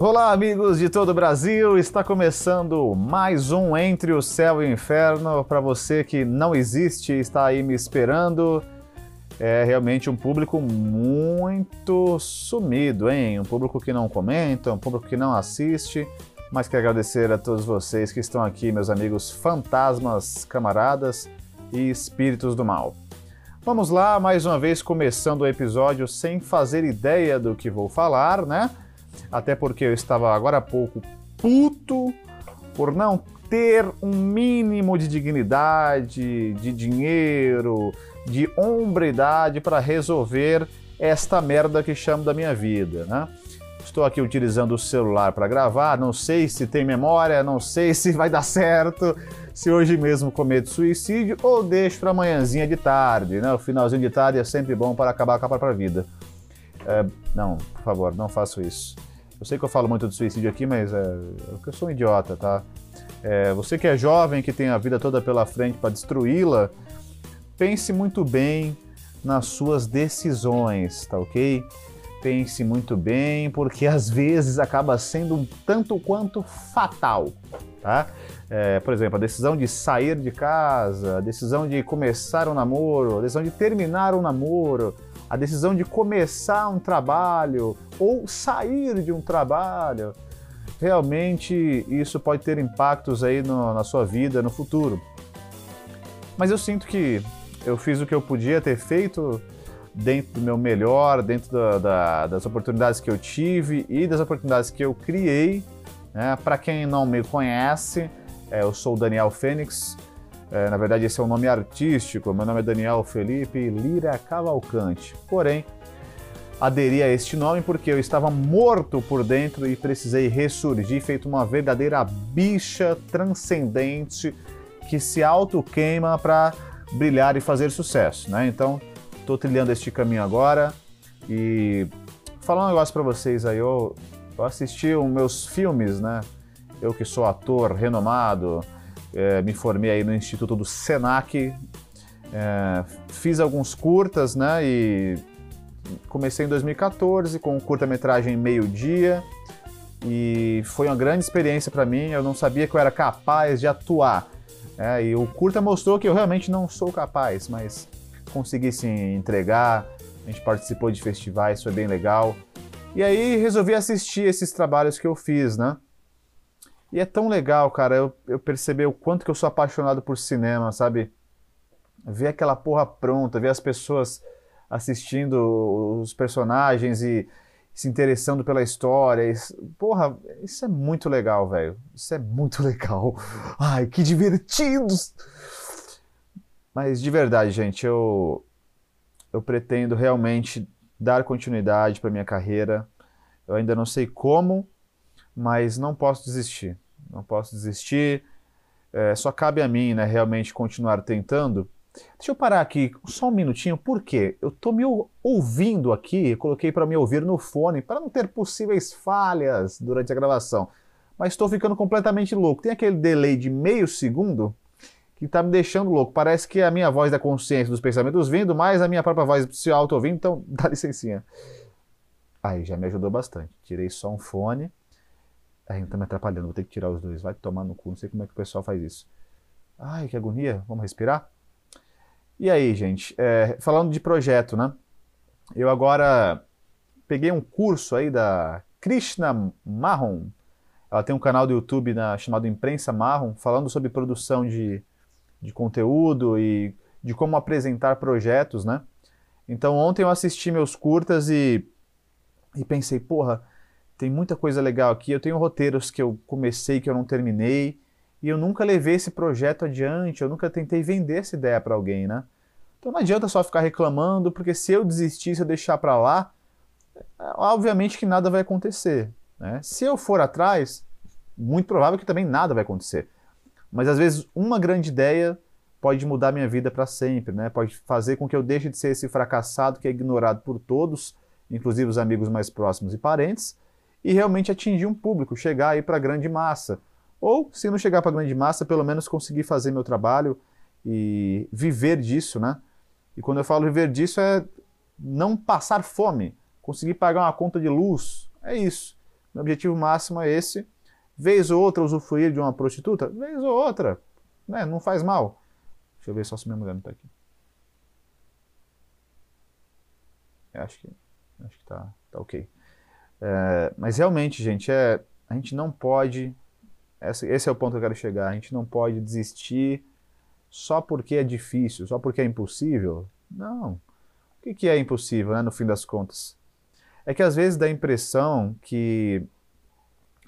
Olá, amigos de todo o Brasil! Está começando mais um Entre o Céu e o Inferno. Para você que não existe e está aí me esperando, é realmente um público muito sumido, hein? Um público que não comenta, um público que não assiste. Mas quero agradecer a todos vocês que estão aqui, meus amigos fantasmas, camaradas e espíritos do mal. Vamos lá, mais uma vez começando o episódio sem fazer ideia do que vou falar, né? Até porque eu estava agora há pouco puto por não ter um mínimo de dignidade, de dinheiro, de hombridade para resolver esta merda que chamo da minha vida, né? Estou aqui utilizando o celular para gravar, não sei se tem memória, não sei se vai dar certo, se hoje mesmo cometo suicídio ou deixo para amanhãzinha de tarde, né? O finalzinho de tarde é sempre bom para acabar com a própria vida. É, não, por favor, não faço isso. Eu sei que eu falo muito de suicídio aqui, mas é, eu sou um idiota, tá? É, você que é jovem, que tem a vida toda pela frente para destruí-la, pense muito bem nas suas decisões, tá ok? Pense muito bem, porque às vezes acaba sendo um tanto quanto fatal, tá? É, por exemplo, a decisão de sair de casa, a decisão de começar um namoro, a decisão de terminar um namoro, a decisão de começar um trabalho ou sair de um trabalho, realmente isso pode ter impactos aí no, na sua vida no futuro. Mas eu sinto que eu fiz o que eu podia ter feito dentro do meu melhor, dentro da, da, das oportunidades que eu tive e das oportunidades que eu criei. Né? Para quem não me conhece, é, eu sou o Daniel Fênix, é, na verdade, esse é o um nome artístico. Meu nome é Daniel Felipe Lira Cavalcante. Porém, aderi a este nome porque eu estava morto por dentro e precisei ressurgir, feito uma verdadeira bicha transcendente que se auto-queima para brilhar e fazer sucesso, né? Então, estou trilhando este caminho agora e falar um negócio para vocês aí. Eu, eu assisti os meus filmes, né? Eu que sou ator renomado, é, me formei aí no Instituto do Senac, é, fiz alguns curtas, né? E comecei em 2014 com um curta-metragem Meio-Dia e foi uma grande experiência para mim. Eu não sabia que eu era capaz de atuar. É, e o curta mostrou que eu realmente não sou capaz, mas consegui sim entregar. A gente participou de festivais, foi bem legal. E aí resolvi assistir esses trabalhos que eu fiz, né? E é tão legal, cara, eu, eu perceber o quanto que eu sou apaixonado por cinema, sabe? Ver aquela porra pronta, ver as pessoas assistindo os personagens e se interessando pela história. Isso, porra, isso é muito legal, velho. Isso é muito legal. Ai, que divertidos! Mas de verdade, gente, eu eu pretendo realmente dar continuidade para minha carreira. Eu ainda não sei como, mas não posso desistir. Não posso desistir. É, só cabe a mim, né, realmente continuar tentando. Deixa eu parar aqui só um minutinho, por quê? Eu estou me ouvindo aqui, coloquei para me ouvir no fone, para não ter possíveis falhas durante a gravação. Mas estou ficando completamente louco. Tem aquele delay de meio segundo que está me deixando louco. Parece que a minha voz da consciência dos pensamentos vindo, mais a minha própria voz se auto-ouvindo, então dá licencinha. Aí, já me ajudou bastante. Tirei só um fone Ai, tá me atrapalhando, vou ter que tirar os dois. Vai tomar no cu, não sei como é que o pessoal faz isso. Ai, que agonia. Vamos respirar? E aí, gente, é, falando de projeto, né? Eu agora peguei um curso aí da Krishna Marron. Ela tem um canal do YouTube na, chamado Imprensa Marron, falando sobre produção de, de conteúdo e de como apresentar projetos, né? Então ontem eu assisti meus curtas e, e pensei, porra, tem muita coisa legal aqui. Eu tenho roteiros que eu comecei que eu não terminei e eu nunca levei esse projeto adiante, eu nunca tentei vender essa ideia para alguém, né? Então não adianta só ficar reclamando, porque se eu desistir, se eu deixar para lá, obviamente que nada vai acontecer. Né? Se eu for atrás, muito provável que também nada vai acontecer. Mas às vezes uma grande ideia pode mudar minha vida para sempre, né? Pode fazer com que eu deixe de ser esse fracassado que é ignorado por todos, inclusive os amigos mais próximos e parentes, e realmente atingir um público, chegar aí para a grande massa. Ou, se não chegar para a grande massa, pelo menos conseguir fazer meu trabalho e viver disso, né? E quando eu falo viver disso é não passar fome, conseguir pagar uma conta de luz, é isso. Meu objetivo máximo é esse. Vez ou outra usufruir de uma prostituta? Vez ou outra. Né? Não faz mal. Deixa eu ver só se minha mulher não tá aqui. Eu acho que, acho que tá, tá ok. É, mas realmente, gente, é, a gente não pode. Esse, esse é o ponto que eu quero chegar. A gente não pode desistir só porque é difícil, só porque é impossível. Não. O que, que é impossível, né, no fim das contas? É que às vezes dá a impressão que,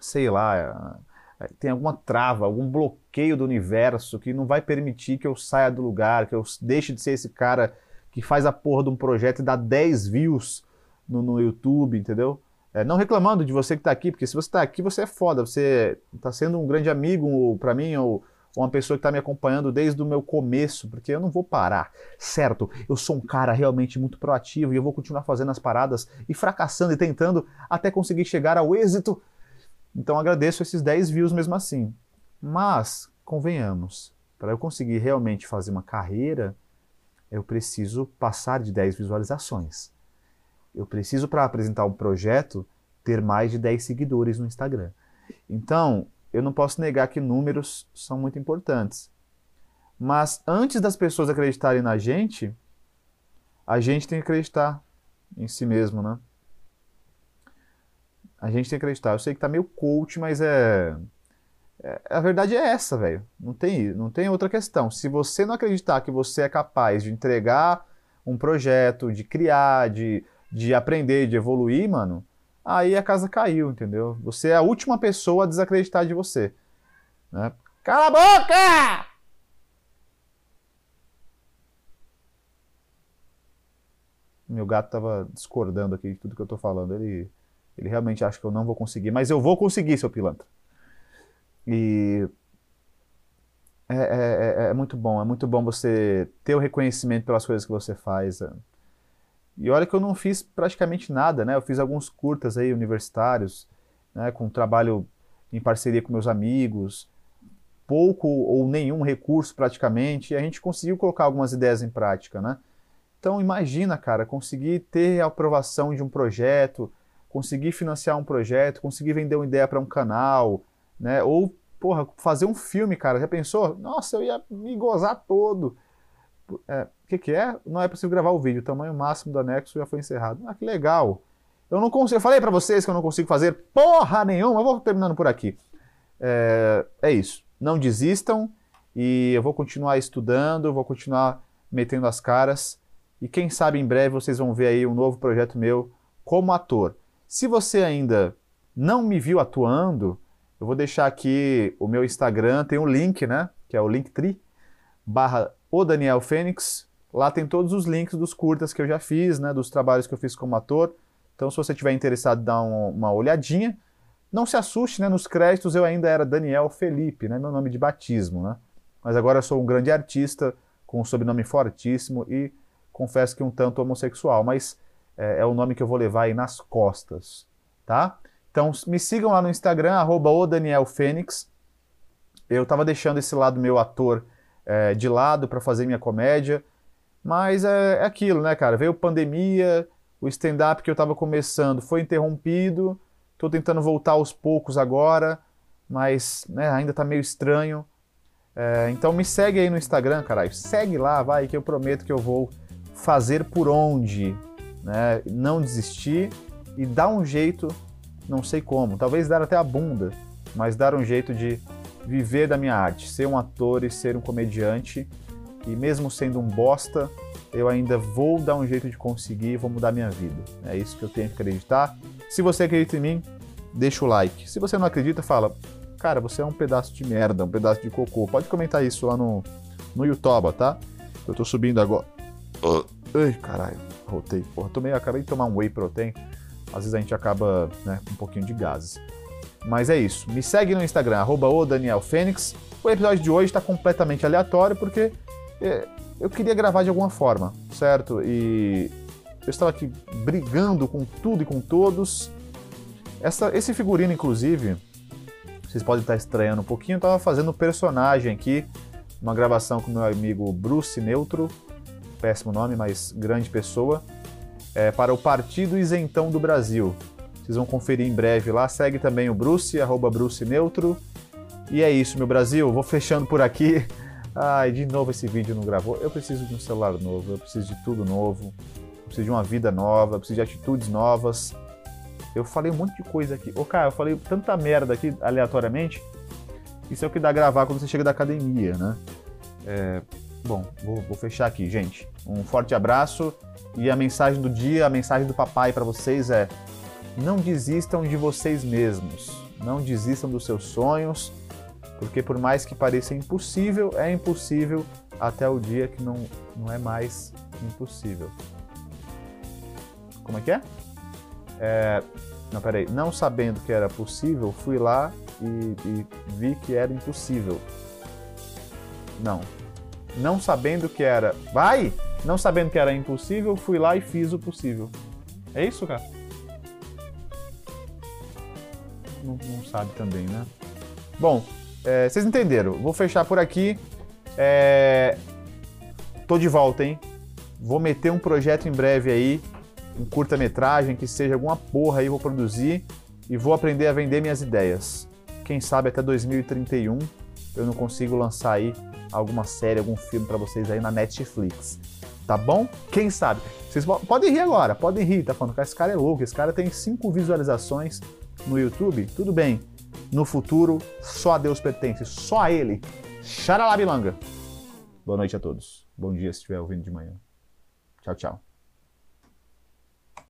sei lá, é, tem alguma trava, algum bloqueio do universo que não vai permitir que eu saia do lugar, que eu deixe de ser esse cara que faz a porra de um projeto e dá 10 views no, no YouTube, entendeu? É, não reclamando de você que está aqui, porque se você está aqui, você é foda, você está sendo um grande amigo para mim, ou, uma pessoa que está me acompanhando desde o meu começo, porque eu não vou parar, certo? Eu sou um cara realmente muito proativo e eu vou continuar fazendo as paradas e fracassando e tentando até conseguir chegar ao êxito. Então agradeço esses 10 views mesmo assim. Mas, convenhamos, para eu conseguir realmente fazer uma carreira, eu preciso passar de 10 visualizações. Eu preciso, para apresentar um projeto, ter mais de 10 seguidores no Instagram. Então, eu não posso negar que números são muito importantes. Mas antes das pessoas acreditarem na gente, a gente tem que acreditar em si mesmo, né? A gente tem que acreditar. Eu sei que tá meio coach, mas é. é a verdade é essa, velho. Não tem, não tem outra questão. Se você não acreditar que você é capaz de entregar um projeto, de criar, de de aprender, de evoluir, mano, aí a casa caiu, entendeu? Você é a última pessoa a desacreditar de você. Né? Cala a boca! Meu gato tava discordando aqui de tudo que eu tô falando. Ele, ele realmente acha que eu não vou conseguir, mas eu vou conseguir, seu pilantra. E é, é, é, é muito bom, é muito bom você ter o reconhecimento pelas coisas que você faz. E olha que eu não fiz praticamente nada, né? Eu fiz alguns curtas aí universitários, né, com trabalho em parceria com meus amigos, pouco ou nenhum recurso praticamente, e a gente conseguiu colocar algumas ideias em prática, né? Então imagina, cara, conseguir ter a aprovação de um projeto, conseguir financiar um projeto, conseguir vender uma ideia para um canal, né? Ou, porra, fazer um filme, cara. Já pensou? Nossa, eu ia me gozar todo. É, que, que é? Não é possível gravar o vídeo, o tamanho máximo do anexo já foi encerrado. Ah, que legal. Eu não consigo, eu falei para vocês que eu não consigo fazer porra nenhuma, vou terminando por aqui. É, é isso. Não desistam e eu vou continuar estudando, vou continuar metendo as caras e quem sabe em breve vocês vão ver aí um novo projeto meu como ator. Se você ainda não me viu atuando, eu vou deixar aqui o meu Instagram, tem um link, né? Que é o Linktree, barra o Daniel Fênix. Lá tem todos os links dos curtas que eu já fiz, né, dos trabalhos que eu fiz como ator. Então, se você tiver interessado, dá um, uma olhadinha. Não se assuste, né, nos créditos eu ainda era Daniel Felipe, né, meu nome de batismo, né? Mas agora eu sou um grande artista com um sobrenome fortíssimo e confesso que um tanto homossexual, mas é, é o nome que eu vou levar aí nas costas, tá? Então me sigam lá no Instagram, arroba. Eu estava deixando esse lado meu ator é, de lado para fazer minha comédia. Mas é, é aquilo, né, cara? Veio pandemia, o stand-up que eu estava começando foi interrompido, estou tentando voltar aos poucos agora, mas né, ainda está meio estranho. É, então me segue aí no Instagram, caralho. Segue lá, vai, que eu prometo que eu vou fazer por onde, né? Não desistir e dar um jeito, não sei como, talvez dar até a bunda, mas dar um jeito de viver da minha arte, ser um ator e ser um comediante e mesmo sendo um bosta, eu ainda vou dar um jeito de conseguir e vou mudar minha vida. É isso que eu tenho que acreditar. Se você acredita em mim, deixa o like. Se você não acredita, fala, cara, você é um pedaço de merda, um pedaço de cocô. Pode comentar isso lá no, no YouTube, tá? Eu tô subindo agora. Ai, caralho, rotei. Porra, tomei, acabei de tomar um whey protein. Às vezes a gente acaba né, com um pouquinho de gases. Mas é isso. Me segue no Instagram, arroba o Daniel Fênix. O episódio de hoje está completamente aleatório porque é, eu queria gravar de alguma forma, certo? E eu estava aqui brigando com tudo e com todos. Essa, esse figurino, inclusive, vocês podem estar estranhando um pouquinho, eu estava fazendo personagem aqui, uma gravação com meu amigo Bruce Neutro, péssimo nome, mas grande pessoa, é, para o Partido Isentão do Brasil. Vocês vão conferir em breve lá. Segue também o Bruce, arroba Bruce Neutro. E é isso, meu Brasil. Vou fechando por aqui. Ai, de novo esse vídeo não gravou. Eu preciso de um celular novo, eu preciso de tudo novo, eu preciso de uma vida nova, eu preciso de atitudes novas. Eu falei um monte de coisa aqui. Ô, cara, eu falei tanta merda aqui aleatoriamente. Isso é o que dá gravar quando você chega da academia, né? É, bom, vou, vou fechar aqui, gente. Um forte abraço e a mensagem do dia, a mensagem do papai para vocês é: não desistam de vocês mesmos, não desistam dos seus sonhos, porque por mais que pareça impossível, é impossível até o dia que não, não é mais impossível. Como é que é? é não, peraí. Não sabendo que era possível, fui lá e, e vi que era impossível. Não. Não sabendo que era. Vai! Não sabendo que era impossível, fui lá e fiz o possível. É isso, cara? Não, não sabe também, né? Bom, é, vocês entenderam. Vou fechar por aqui. É... Tô de volta, hein? Vou meter um projeto em breve aí, um curta-metragem, que seja alguma porra aí, vou produzir e vou aprender a vender minhas ideias. Quem sabe até 2031 eu não consigo lançar aí alguma série, algum filme para vocês aí na Netflix. Tá bom? Quem sabe? Vocês podem rir agora, podem rir, tá falando esse cara é louco, esse cara tem cinco visualizações no YouTube. Tudo bem, no futuro, só a Deus pertence, só a Ele. Xaralabilanga. Boa noite a todos. Bom dia se estiver ouvindo de manhã. Tchau, tchau.